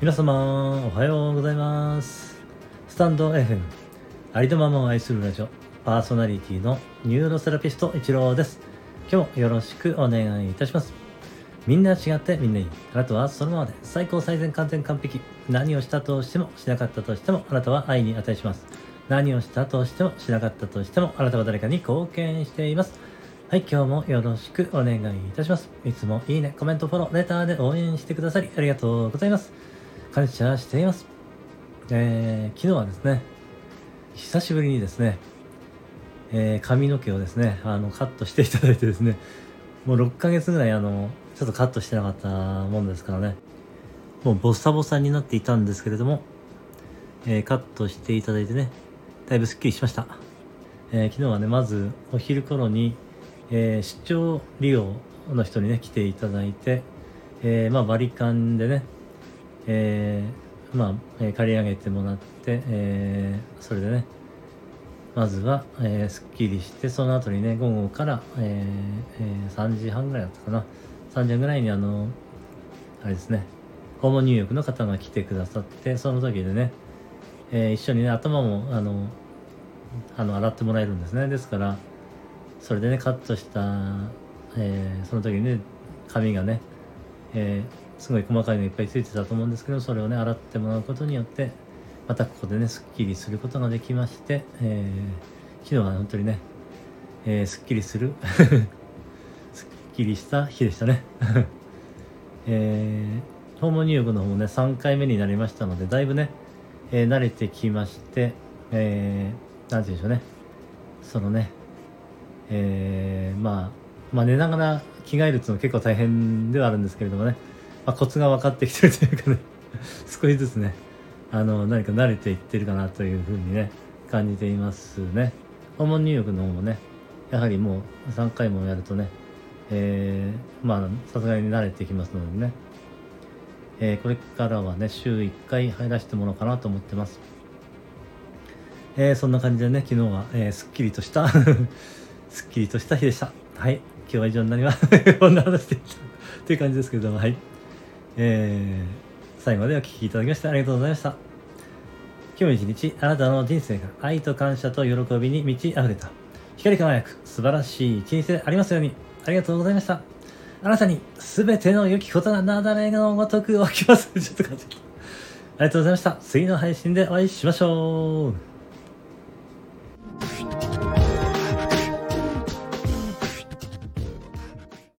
皆様おはようございます。スタンド FM ありのままを愛するラジオパーソナリティのニューロセラピスト一郎です。今日もよろしくお願いいたします。みんな違ってみんないい。あなたはそのままで最高最善完全完璧。何をしたとしてもしなかったとしてもあなたは愛に値します。何をしたとしてもしなかったとしてもあなたは誰かに貢献しています。はい、今日もよろしくお願いいたします。いつもいいね、コメント、フォロー、レターで応援してくださりありがとうございます。感謝しています。えー、昨日はですね、久しぶりにですね、えー、髪の毛をですね、あの、カットしていただいてですね、もう6ヶ月ぐらいあの、ちょっとカットしてなかったもんですからね、もうボッサボサになっていたんですけれども、えー、カットしていただいてね、だいぶスッキリしました。えー、昨日はね、まずお昼頃に、えー、出張利用の人にね来ていただいて、えー、まあ割り勘でね、えー、まあ、え借り上げてもらって、えそれでねまずは、えすっきりしてその後にね午後から、ええ3時半ぐらいだったかな。3時半ぐらいにあのあれですね訪問入浴の方が来てくださってその時でね、え一緒にね頭もあのあの洗ってもらえるんですね。ですからそれでねカットした、えー、その時にね髪がね、えー、すごい細かいのいっぱいついてたと思うんですけどそれをね洗ってもらうことによってまたここでねすっきりすることができまして、えー、昨日は本当にね、えー、すっきりするすっきりした日でしたね。えー、訪問入浴の方もね3回目になりましたのでだいぶね、えー、慣れてきましてえー、なんて言うんでしょうね。そのねえー、まあ、まあ寝ながら着替えるっていうのは結構大変ではあるんですけれどもね、まあ、コツが分かってきてるというかね 少しずつねあの何か慣れていってるかなというふうにね感じていますね訪問入浴の方もねやはりもう3回もやるとねえー、まあさすがに慣れてきますのでね、えー、これからはね週1回入らせてもらおうかなと思ってますえー、そんな感じでね昨日は、えー、すっきりとした すっきりとした日でした。はい。今日は以上になります。こんな話でという感じですけども、はい。えー、最後までお聴きいただきましてありがとうございました。今日一日、あなたの人生が愛と感謝と喜びに満ち溢れた、光り輝く素晴らしい一日でありますように、ありがとうございました。あなたに全ての良きことがなだれのごとく起きます。ちょっと感じありがとうございました。次の配信でお会いしましょう。